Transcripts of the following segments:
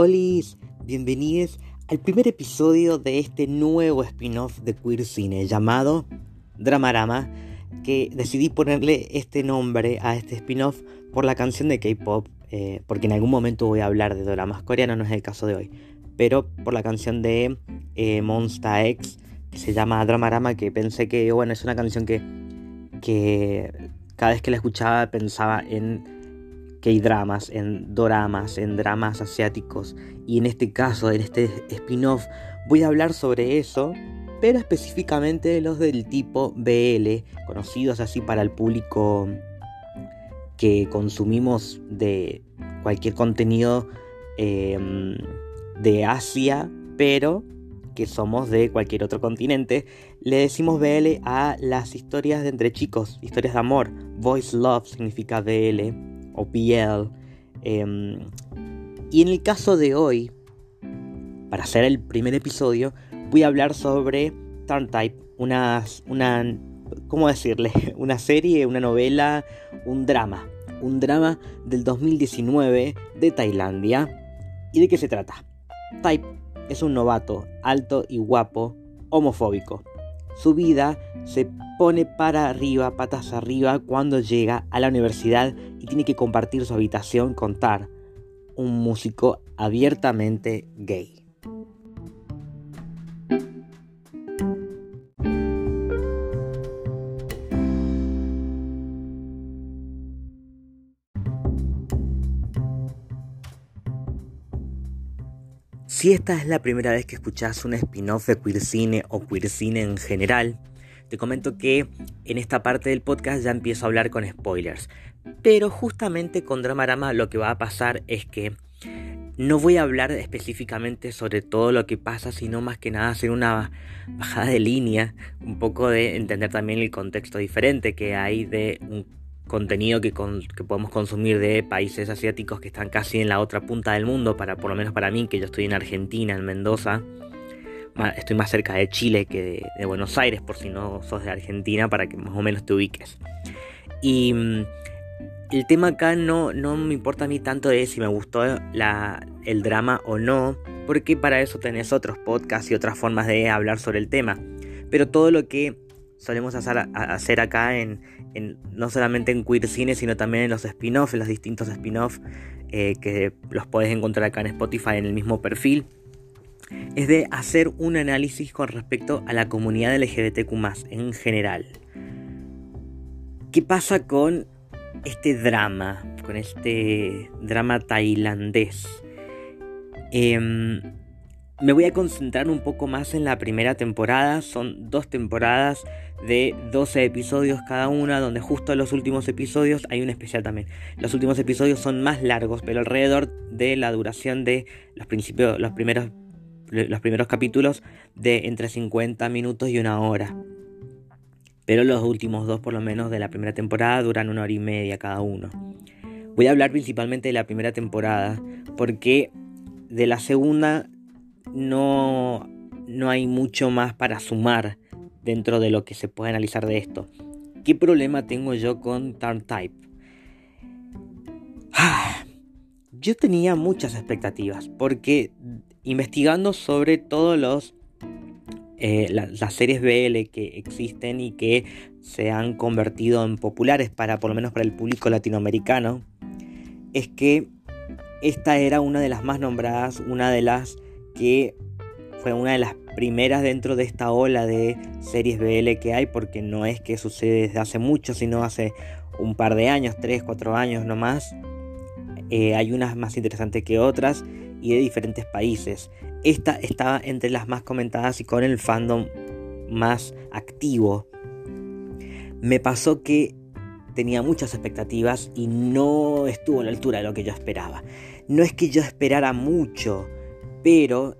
Olis, bienvenidos al primer episodio de este nuevo spin-off de Queer Cine llamado Dramarama, que decidí ponerle este nombre a este spin-off por la canción de K-pop, eh, porque en algún momento voy a hablar de dramas coreanos, no es el caso de hoy, pero por la canción de eh, Monsta X, que se llama Dramarama, que pensé que, bueno, es una canción que, que cada vez que la escuchaba pensaba en K-dramas, en doramas, en dramas asiáticos. Y en este caso, en este spin-off, voy a hablar sobre eso, pero específicamente los del tipo BL, conocidos así para el público que consumimos de cualquier contenido em, de Asia, pero que somos de cualquier otro continente, le decimos BL a las historias de entre chicos, historias de amor. Voice Love significa BL o BL. Em, y en el caso de hoy, para hacer el primer episodio, voy a hablar sobre Turn Type, una, una, ¿cómo decirle? Una serie, una novela, un drama. Un drama del 2019 de Tailandia. ¿Y de qué se trata? Type es un novato, alto y guapo, homofóbico. Su vida se pone para arriba, patas arriba, cuando llega a la universidad y tiene que compartir su habitación con Tar, un músico abiertamente gay. Si esta es la primera vez que escuchas un spin-off de Queer Cine o Queer Cine en general, te comento que en esta parte del podcast ya empiezo a hablar con spoilers. Pero justamente con Dramarama lo que va a pasar es que no voy a hablar específicamente sobre todo lo que pasa, sino más que nada hacer una bajada de línea, un poco de entender también el contexto diferente que hay de un contenido que, podemos consumir de países asiáticos que están casi en la otra punta del mundo, para por lo menos para mí, que yo estoy en Argentina, en Mendoza, estoy más cerca de Chile que de, Buenos Aires, por si no sos de Argentina, para que más o menos te ubiques. Y mm, el tema acá no, no me importa a mí tanto de si me gustó el drama o no, porque para eso tenés otros podcasts y otras formas de hablar sobre el tema. Pero todo lo que solemos hacer, acá, en, no solamente en Queer Cine, sino también en los spin-offs, en los distintos spin-offs, eh, que los podés encontrar acá en Spotify en el mismo perfil es de hacer un análisis con respecto a la comunidad LGBTQ en general. ¿Qué pasa con este drama, con este drama tailandés? Em, me voy a concentrar un poco más en la primera temporada. Son dos temporadas de 12 episodios cada una, donde justo los últimos episodios hay un especial también. Los últimos episodios son más largos, pero alrededor de la duración de los, principios, los primeros los primeros capítulos de entre 50 minutos y una hora. Pero los últimos dos, por lo menos, de la primera temporada duran una hora y media cada uno. Voy a hablar principalmente de la primera temporada, porque de la segunda no, no hay mucho más para sumar dentro de lo que se puede analizar de esto. ¿Qué problema tengo yo con Turn Type? Yo tenía muchas expectativas, porque investigando sobre todos los eh, las series BL que existen y que se han convertido en populares para por lo menos para el público latinoamericano es que esta era una de las más nombradas una de las que fue una de las primeras dentro de esta ola de series BL que hay porque no es que sucede desde hace mucho sino hace un par de años 3, 4 años nomás eh, hay unas más interesantes que otras y de diferentes países. Esta estaba entre las más comentadas y con el fandom más activo. Me pasó que tenía muchas expectativas y no estuvo a la altura de lo que yo esperaba. No es que yo esperara mucho, pero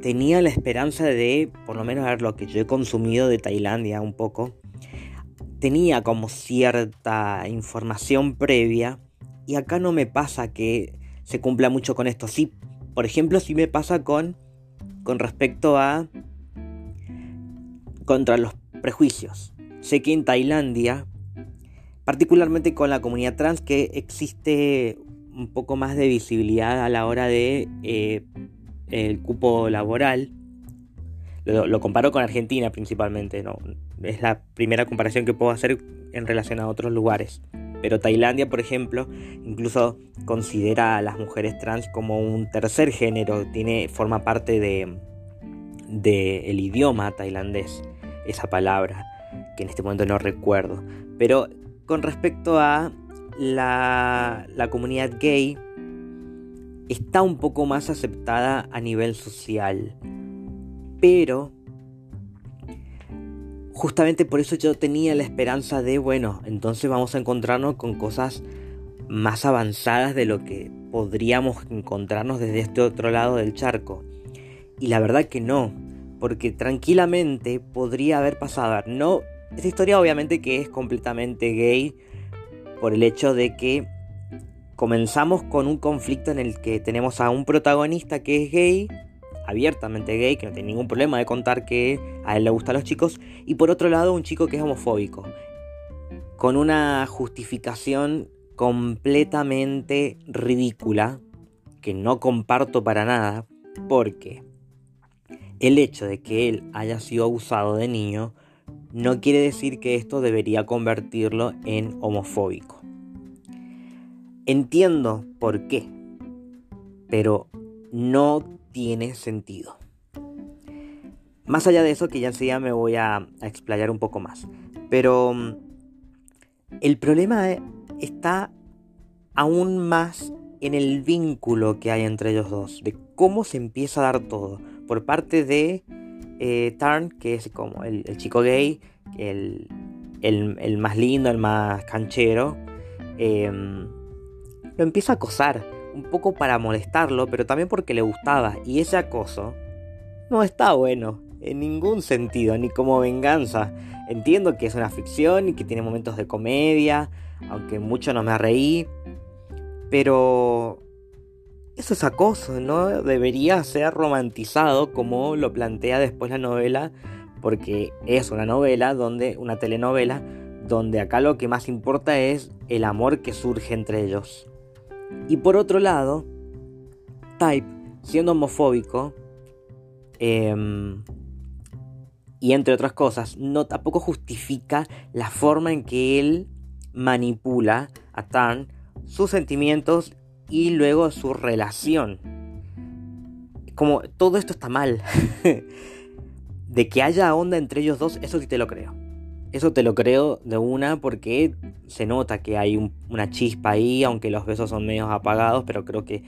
tenía la esperanza de, por lo menos, ver lo que yo he consumido de Tailandia un poco. Tenía como cierta información previa y acá no me pasa que se cumpla mucho con esto. Sí, por ejemplo, sí me pasa con, con respecto a contra los prejuicios. Sé que en Tailandia, particularmente con la comunidad trans, que existe un poco más de visibilidad a la hora de eh, el cupo laboral. Lo, comparo con Argentina principalmente, ¿no? Es la primera comparación que puedo hacer en relación a otros lugares. Pero Tailandia, por ejemplo, incluso considera a las mujeres trans como un tercer género, tiene, forma parte de, de el idioma tailandés, esa palabra, que en este momento no recuerdo. Pero con respecto a la, la comunidad gay, está un poco más aceptada a nivel social. Pero justamente por eso yo tenía la esperanza de, bueno, entonces vamos a encontrarnos con cosas más avanzadas de lo que podríamos encontrarnos desde este otro lado del charco. Y la verdad que no, porque tranquilamente podría haber pasado. No, esta historia obviamente que es completamente gay por el hecho de que comenzamos con un conflicto en el que tenemos a un protagonista que es gay abiertamente gay, que no tiene ningún problema de contar que a él le gustan los chicos, y por otro lado un chico que es homofóbico, con una justificación completamente ridícula, que no comparto para nada, porque el hecho de que él haya sido abusado de niño no quiere decir que esto debería convertirlo en homofóbico. Entiendo por qué, pero no tiene sentido. Más allá de eso, que ya enseguida me voy a, explayar un poco más. Pero mm, el problema e, está aún más en el vínculo que hay entre ellos dos, de cómo se empieza a dar todo. Por parte de eh, Tarn, que es como el, chico gay, el, el, más lindo, el más canchero, em, lo empieza a acosar un poco para molestarlo, pero también porque le gustaba. Y ese acoso no está bueno, en ningún sentido, ni como venganza. Entiendo que es una ficción y que tiene momentos de comedia, aunque mucho no me reí. Pero eso es acoso, no debería ser romantizado como lo plantea después la novela, porque es una novela donde una telenovela donde acá lo que más importa es el amor que surge entre ellos. Y por otro lado, Type, siendo homofóbico, em, y entre otras cosas, no tampoco justifica la forma en que él manipula a Tarn sus sentimientos y luego su relación. Como todo esto está mal. de que haya onda entre ellos dos, eso sí te lo creo. Eso te lo creo de una porque se nota que hay una chispa ahí, aunque los besos son medio apagados, pero creo que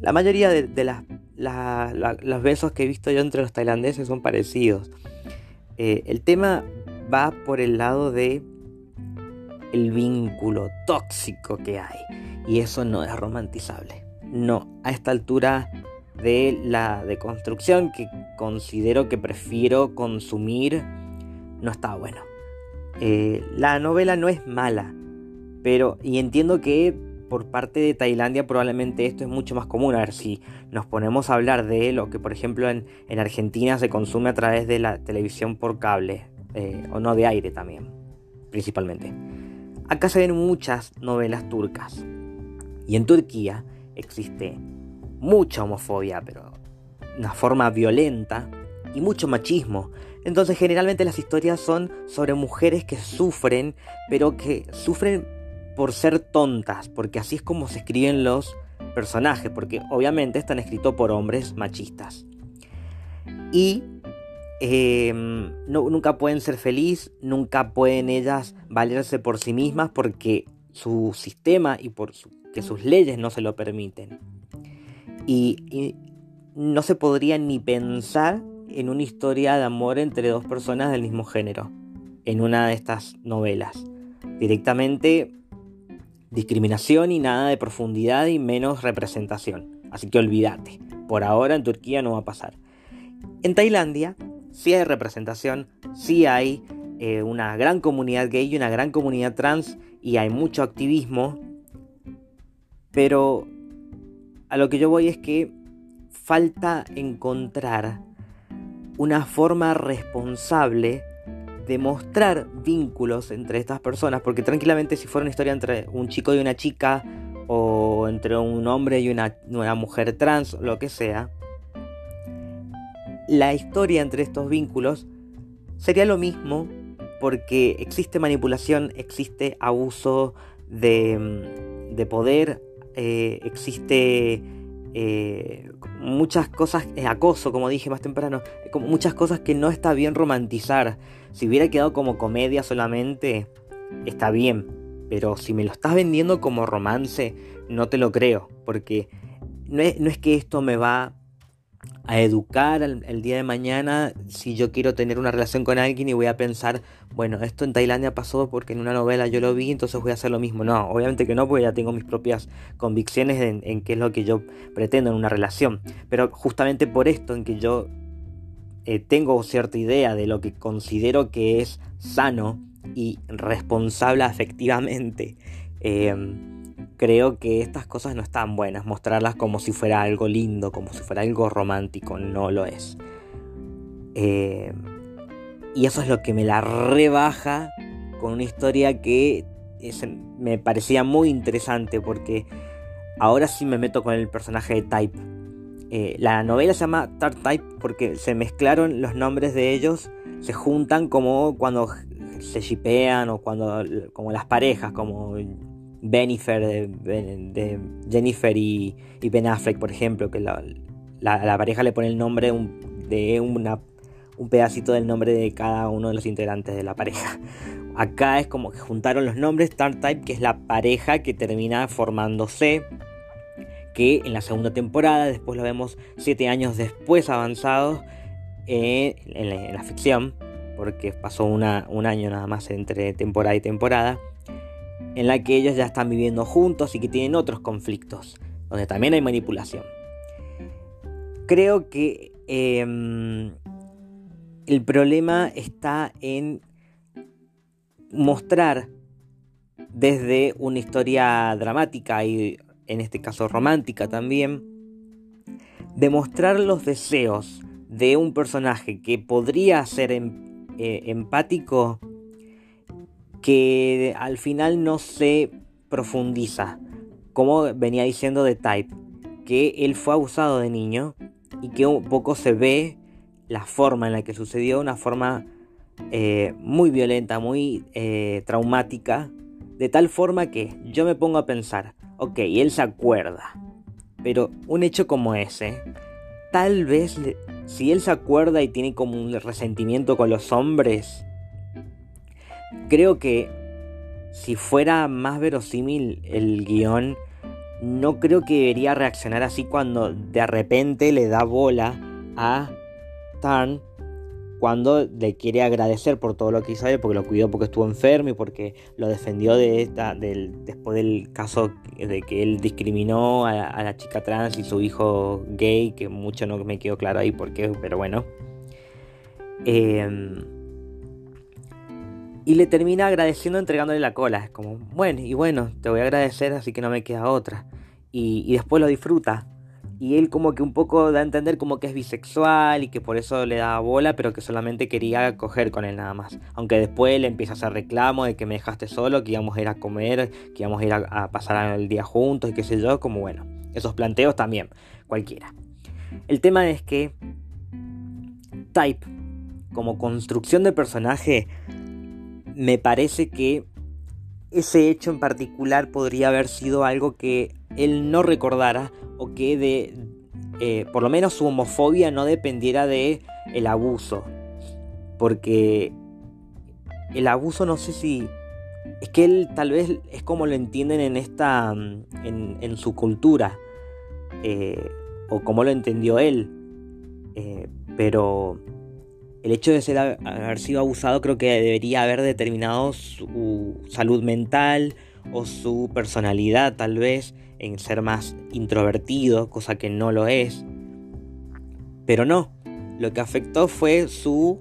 la mayoría de, las, los besos que he visto yo entre los tailandeses son parecidos. Eh, el tema va por el lado de el vínculo tóxico que hay. Y eso no es romantizable. No, a esta altura de la deconstrucción que considero que prefiero consumir, no está bueno. Eh, la novela no es mala, pero y entiendo que por parte de Tailandia probablemente esto es mucho más común. A ver si nos ponemos a hablar de lo que por ejemplo en, Argentina se consume a través de la televisión por cable, eh, o no de aire también, principalmente. Acá se ven muchas novelas turcas. Y en Turquía existe mucha homofobia, pero una forma violenta y mucho machismo. Entonces generalmente las historias son sobre mujeres que sufren, pero que sufren por ser tontas, porque así es como se escriben los personajes, porque obviamente están escritos por hombres machistas. Y em, nunca pueden ser felices, nunca pueden ellas valerse por sí mismas porque su sistema y por que sus leyes no se lo permiten. y no se podría ni pensar en una historia de amor entre dos personas del mismo género, en una de estas novelas. Directamente discriminación y nada de profundidad y menos representación. Así que olvídate, por ahora en Turquía no va a pasar. En Tailandia sí hay representación, sí hay eh, una gran comunidad gay y una gran comunidad trans y hay mucho activismo, pero a lo que yo voy es que falta encontrar una forma responsable de mostrar vínculos entre estas personas, porque tranquilamente si fuera una historia entre un chico y una chica, o entre un hombre y una, mujer trans, lo que sea, la historia entre estos vínculos sería lo mismo porque existe manipulación, existe abuso de, poder, eh, existe eh, muchas cosas, eh, acoso, como dije más temprano, como muchas cosas que no está bien romantizar. Si hubiera quedado como comedia solamente, está bien, pero si me lo estás vendiendo como romance, no te lo creo, porque no es, no es que esto me va a educar el, día de mañana si yo quiero tener una relación con alguien y voy a pensar, bueno, esto en Tailandia pasó porque en una novela yo lo vi, entonces voy a hacer lo mismo. No, obviamente que no, porque ya tengo mis propias convicciones en, qué es lo que yo pretendo en una relación. Pero justamente por esto, en que yo eh, tengo cierta idea de lo que considero que es sano y responsable afectivamente, eh, creo que estas cosas no están buenas. Mostrarlas como si fuera algo lindo, como si fuera algo romántico, no lo es. Eh, y eso es lo que me la rebaja con una historia que me parecía muy interesante porque ahora sí me meto con el personaje de Type. Eh, la novela se llama Tar Type porque se mezclaron los nombres de ellos, se juntan como cuando se shipean o cuando como las parejas, como De, Jennifer y, Ben Affleck, por ejemplo, que la, pareja le pone el nombre de una, un pedacito del nombre de cada uno de los integrantes de la pareja. Acá es como que juntaron los nombres, Star Type, que es la pareja que termina formándose, que en la segunda temporada, después lo vemos siete años después avanzados en, la, ficción, porque pasó un año nada más entre temporada y temporada en la que ellos ya están viviendo juntos y que tienen otros conflictos, donde también hay manipulación. Creo que em, el problema está en mostrar desde una historia dramática y en este caso romántica también, demostrar los deseos de un personaje que podría ser em, eh, empático que al final no se profundiza. Como venía diciendo de Type, que él fue abusado de niño y que un poco se ve la forma en la que sucedió, una forma eh, muy violenta, muy eh, traumática, de tal forma que yo me pongo a pensar, ok, él se acuerda, pero un hecho como ese, tal vez si él se acuerda y tiene como un resentimiento con los hombres, Creo que si fuera más verosímil el guion, no creo que debería reaccionar así cuando de repente le da bola a Tarn cuando le quiere agradecer por todo lo que hizo porque lo cuidó porque estuvo enfermo y porque lo defendió de esta, del, después del caso de que él discriminó a, la chica trans y su hijo gay, que mucho no me quedó claro ahí por qué, pero bueno. Eh, y le termina agradeciendo entregándole la cola. Es como, bueno, y bueno, te voy a agradecer, así que no me queda otra. Y, después lo disfruta. Y él como que un poco da a entender como que es bisexual y que por eso le da bola, pero que solamente quería coger con él nada más. Aunque después le empieza a hacer reclamo de que me dejaste solo, que íbamos a ir a comer, que íbamos a ir a, a pasar el día juntos y qué sé yo, como bueno. Esos planteos también, cualquiera. El tema es que Type, como construcción de personaje, me parece que ese hecho en particular podría haber sido algo que él no recordara o que de eh, por lo menos su homofobia no dependiera de el abuso. Porque el abuso no sé si es que él tal vez es como lo entienden en esta en, su cultura eh, o como lo entendió él. Eh, pero el hecho de ser, haber sido abusado creo que debería haber determinado su salud mental o su personalidad tal vez en ser más introvertido, cosa que no lo es. Pero no, lo que afectó fue su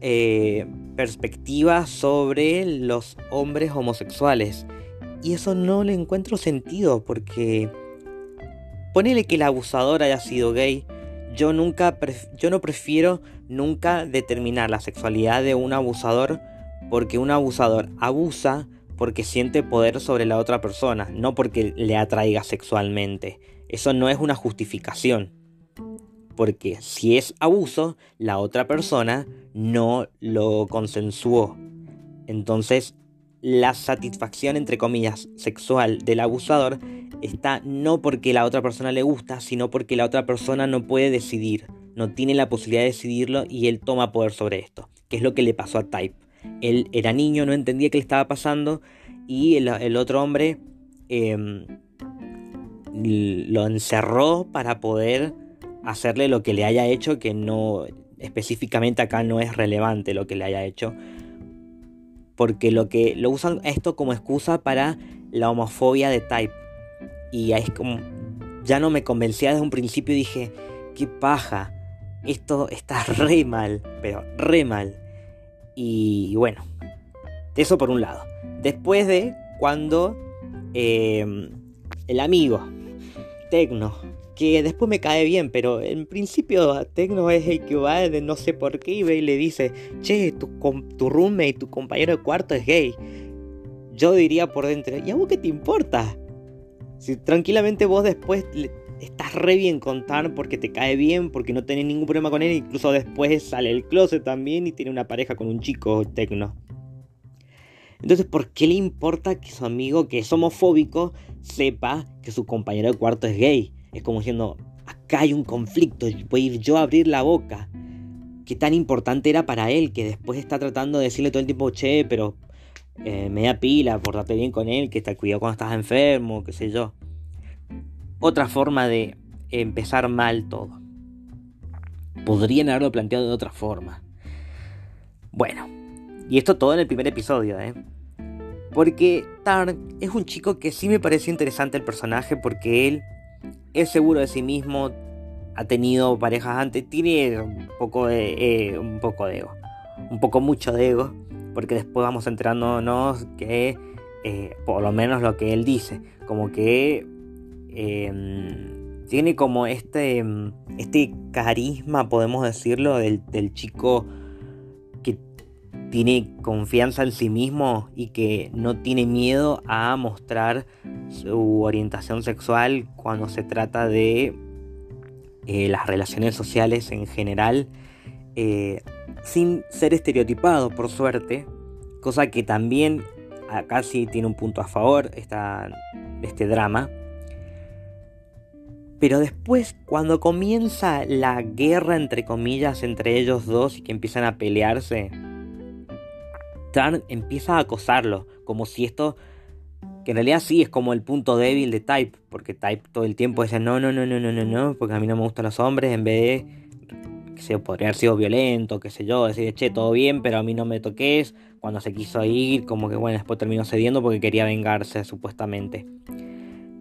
eh, perspectiva sobre los hombres homosexuales. Y eso no le encuentro sentido porque ponele que el abusador haya sido gay, yo nunca, yo no prefiero nunca determinar la sexualidad de un abusador porque un abusador abusa porque siente poder sobre la otra persona, no porque le atraiga sexualmente. Eso no es una justificación. Porque si es abuso, la otra persona no lo consensuó. Entonces, la satisfacción, entre comillas, sexual del abusador está no porque la otra persona le gusta, sino porque la otra persona no puede decidir, no tiene la posibilidad de decidirlo y él toma poder sobre esto, que es lo que le pasó a Type. Él era niño, no entendía qué le estaba pasando y el, otro hombre em, lo encerró para poder hacerle lo que le haya hecho, que no específicamente acá no es relevante lo que le haya hecho, porque lo que lo usan esto como excusa para la homofobia de Type. Y es como ya no me convencía desde un principio dije, qué paja, esto está re mal, pero re mal. Y bueno, eso por un lado. Después de cuando em, el amigo, Tecno, que después me cae bien, pero en principio Tecno es el que va de no sé por qué y ve y le dice, che, tu, tu roommate, tu compañero de cuarto es gay. Yo diría por dentro, ¿y a vos qué te importa? Si tranquilamente vos después estás re bien con Tarn porque te cae bien, porque no tenés ningún problema con él, incluso después sale el closet también y tiene una pareja con un chico tecno. Entonces, ¿por qué le importa que su amigo que es homofóbico sepa que su compañero de cuarto es gay? Es como diciendo, acá hay un conflicto, voy a ir yo a abrir la boca. ¿Qué tan importante era para él que después está tratando de decirle todo el tiempo, che, pero eh, media pila, portate bien con él, que te cuidado cuando estás enfermo, qué sé yo? Otra forma de empezar mal todo. Podrían haberlo planteado de otra forma. Bueno, y esto todo en el primer episodio, ¿eh? Porque Tarn es un chico que sí me pareció interesante el personaje porque él es seguro de sí mismo, ha tenido parejas antes, tiene un poco de, eh, un poco de ego, un poco mucho de ego, porque después vamos enterándonos que, eh, por lo menos lo que él dice, como que Em, tiene como este, este carisma, podemos decirlo, del, chico que tiene confianza en sí mismo y que no tiene miedo a mostrar su orientación sexual cuando se trata de eh, las relaciones sociales en general, eh, sin ser estereotipado, por suerte, cosa que también acá sí tiene un punto a favor esta, este drama pero después, cuando comienza la guerra, entre comillas, entre ellos dos y que empiezan a pelearse, Tarn empieza a acosarlo, como si esto, que en realidad sí es como el punto débil de Type, porque Type todo el tiempo dice no, no, no, no, no, no, no, porque a mí no me gustan los hombres, en vez de, que se podría haber sido violento, qué sé yo, decir, che, todo bien, pero a mí no me toques, cuando se quiso ir, como que bueno, después terminó cediendo porque quería vengarse, supuestamente.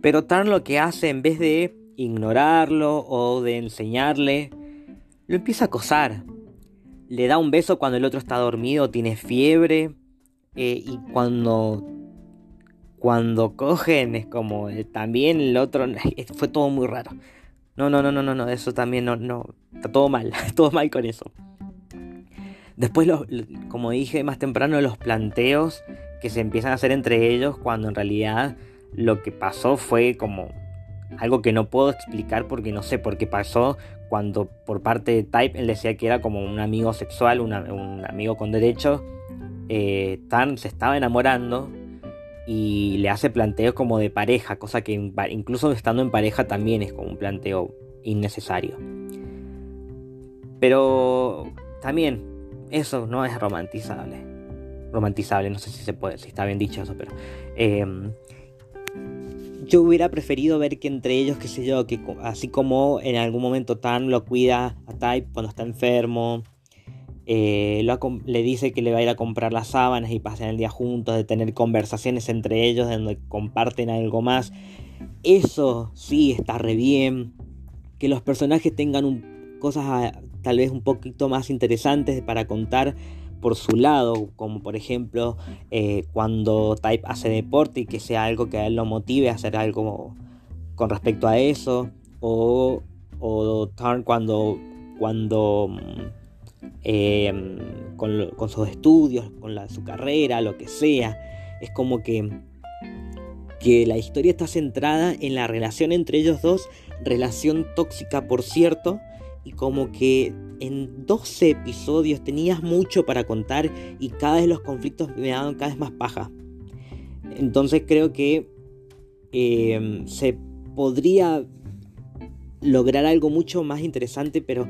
Pero Tarn lo que hace, en vez de ignorarlo o de enseñarle, lo empieza a acosar. Le da un beso cuando el otro está dormido, tiene fiebre. Eh, y cuando, cuando cogen es como eh, también el otro... Fue todo muy raro. No, no, no, no, no, no, eso también no, no. Está todo mal, todo mal con eso. Después, como dije más temprano, los planteos que se empiezan a hacer entre ellos cuando en realidad lo que pasó fue como algo que no puedo explicar porque no sé por qué pasó cuando por parte de Type él decía que era como un amigo sexual, un amigo con derecho. Eh, se estaba enamorando y le hace planteos como de pareja, cosa que incluso estando en pareja también es como un planteo innecesario. Pero también eso no es romantizable. Romantizable, no sé si se puede, si está bien dicho eso, pero... Eh, yo hubiera preferido ver que entre ellos, qué sé yo, que así como en algún momento Tan lo cuida a Type cuando está enfermo, eh, le dice que le va a ir a comprar las sábanas y pasen el día juntos, de tener conversaciones entre ellos donde comparten algo más. Eso sí está re bien. Que los personajes tengan cosas ah, tal vez un poquito más interesantes para contar por su lado, como por ejemplo eh, cuando Type hace deporte y que sea algo que a él lo motive a hacer algo con respecto a eso, o, o Turn cuando, cuando mm, em, con, sus estudios, con su carrera, lo que sea, Es como que, que la historia está centrada en la relación entre ellos dos, relación tóxica por cierto, y como que en 12 episodios tenías mucho para contar y cada vez los conflictos me daban cada vez más paja. Entonces creo que em, se podría lograr algo mucho más interesante, pero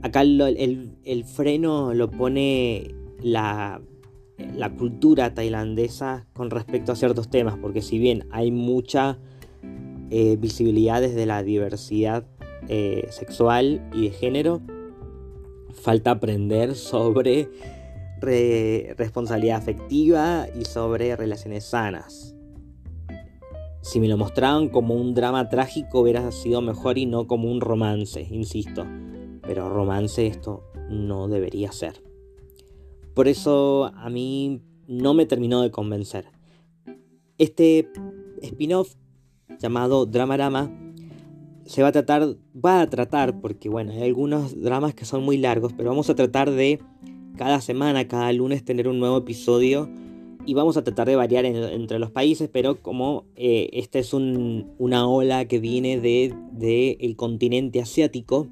acá el, freno lo pone la, la, cultura tailandesa con respecto a ciertos temas, porque si bien hay mucha eh, visibilidad desde la diversidad eh, sexual y de género, falta aprender sobre responsabilidad afectiva y sobre relaciones sanas. Si me lo mostraban como un drama trágico hubiera sido mejor y no como un romance, insisto. Pero romance esto no debería ser. Por eso a mí no me terminó de convencer. Este spin-off llamado Dramarama se va a tratar, va a tratar, porque bueno, hay algunos dramas que son muy largos, pero vamos a tratar de cada semana, cada lunes tener un nuevo episodio y vamos a tratar de variar entre los países, pero como eh, esta es una ola que viene del de, el continente asiático,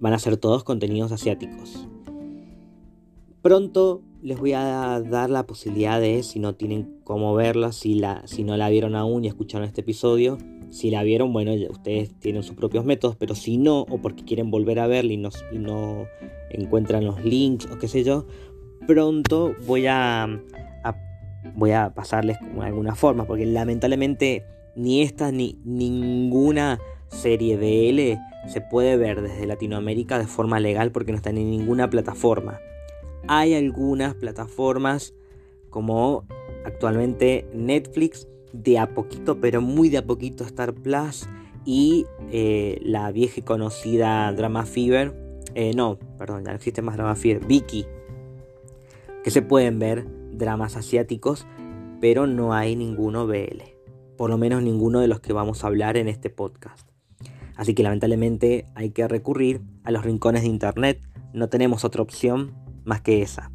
van a ser todos contenidos asiáticos. Pronto les voy a dar la posibilidad de, si no tienen cómo verla, si, la, si no la vieron aún y escucharon este episodio, si la vieron, bueno, ustedes tienen sus propios métodos, pero si no, o porque quieren volver a verla y no, y no encuentran los links o qué sé yo, pronto voy a, voy a pasarles de alguna forma, porque lamentablemente ni esta ni ninguna serie de L se puede ver desde Latinoamérica de forma legal porque no están en ninguna plataforma. Hay algunas plataformas como actualmente Netflix de a poquito, pero muy de a poquito Star Plus y eh, la vieja y conocida Drama Fever. Eh, no, perdón, ya no existe más Drama Fever. Vicky. Que se pueden ver dramas asiáticos, pero no hay ninguno BL. Por lo menos ninguno de los que vamos a hablar en este podcast. Así que lamentablemente hay que recurrir a los rincones de internet. No tenemos otra opción más que esa.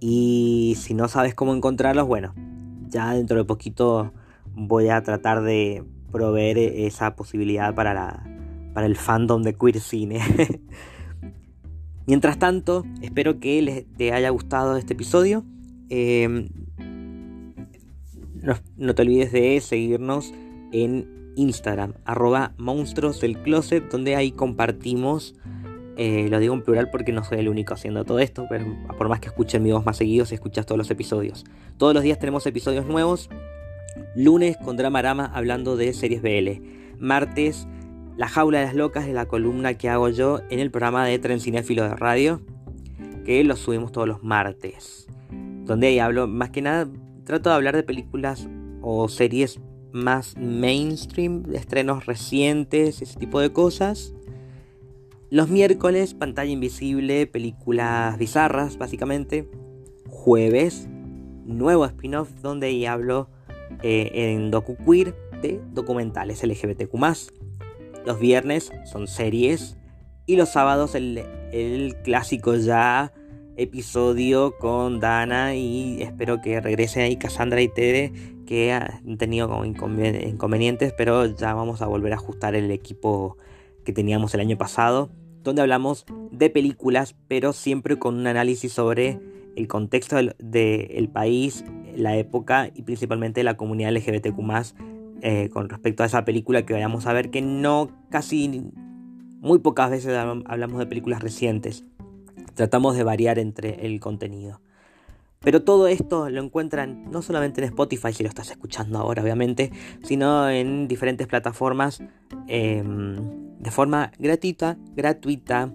Y si no sabes cómo encontrarlos, bueno, ya dentro de poquito voy a tratar de proveer esa posibilidad para, la, para el fandom de queer cine. Mientras tanto, espero que les te haya gustado este episodio. Em, no, te olvides de seguirnos en Instagram, arroba monstruos del closet, donde ahí compartimos eh, lo digo en plural porque no soy el único haciendo todo esto, pero por más que escuchen mi voz más seguidos, escuchas todos los episodios. Todos los días tenemos episodios nuevos. Lunes con Drama Rama hablando de series BL. Martes, La Jaula de las Locas es la columna que hago yo en el programa de Tren Cinéfilo de Radio, que lo subimos todos los martes. Donde ahí hablo, más que nada, trato de hablar de películas o series más mainstream, de estrenos recientes, ese tipo de cosas. Los miércoles, pantalla invisible, películas bizarras, básicamente. Jueves, nuevo spin-off donde hablo eh, en Docu Queer de documentales LGBTQ. Los viernes son series. Y los sábados el, clásico ya episodio con Dana y espero que regresen ahí Cassandra y Tere que han tenido como inconvenientes, pero ya vamos a volver a ajustar el equipo que teníamos el año pasado, donde hablamos de películas, pero siempre con un análisis sobre el contexto del, país, la época y principalmente la comunidad LGBTQ eh, con respecto a esa película que vayamos a ver, que no casi muy pocas veces hablamos de películas recientes. Tratamos de variar entre el contenido. Pero todo esto lo encuentran no solamente en Spotify, si lo estás escuchando ahora obviamente, sino en diferentes plataformas em, de forma gratuita, gratuita.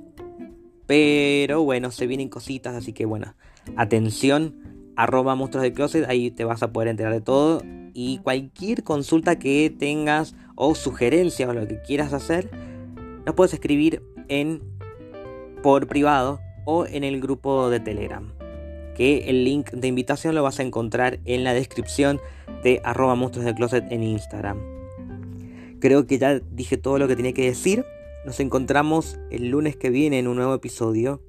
Pero bueno, se vienen cositas, así que bueno, atención, arroba monstruos de closet, ahí te vas a poder enterar de todo. Y cualquier consulta que tengas o sugerencia o lo que quieras hacer, nos puedes escribir en por privado o en el grupo de Telegram que el link de invitación lo vas a encontrar en la descripción de arroba monstruos del closet en Instagram. Creo que ya dije todo lo que tenía que decir. Nos encontramos el lunes que viene en un nuevo episodio.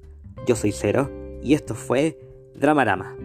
Yo soy Cero y esto fue Dramarama.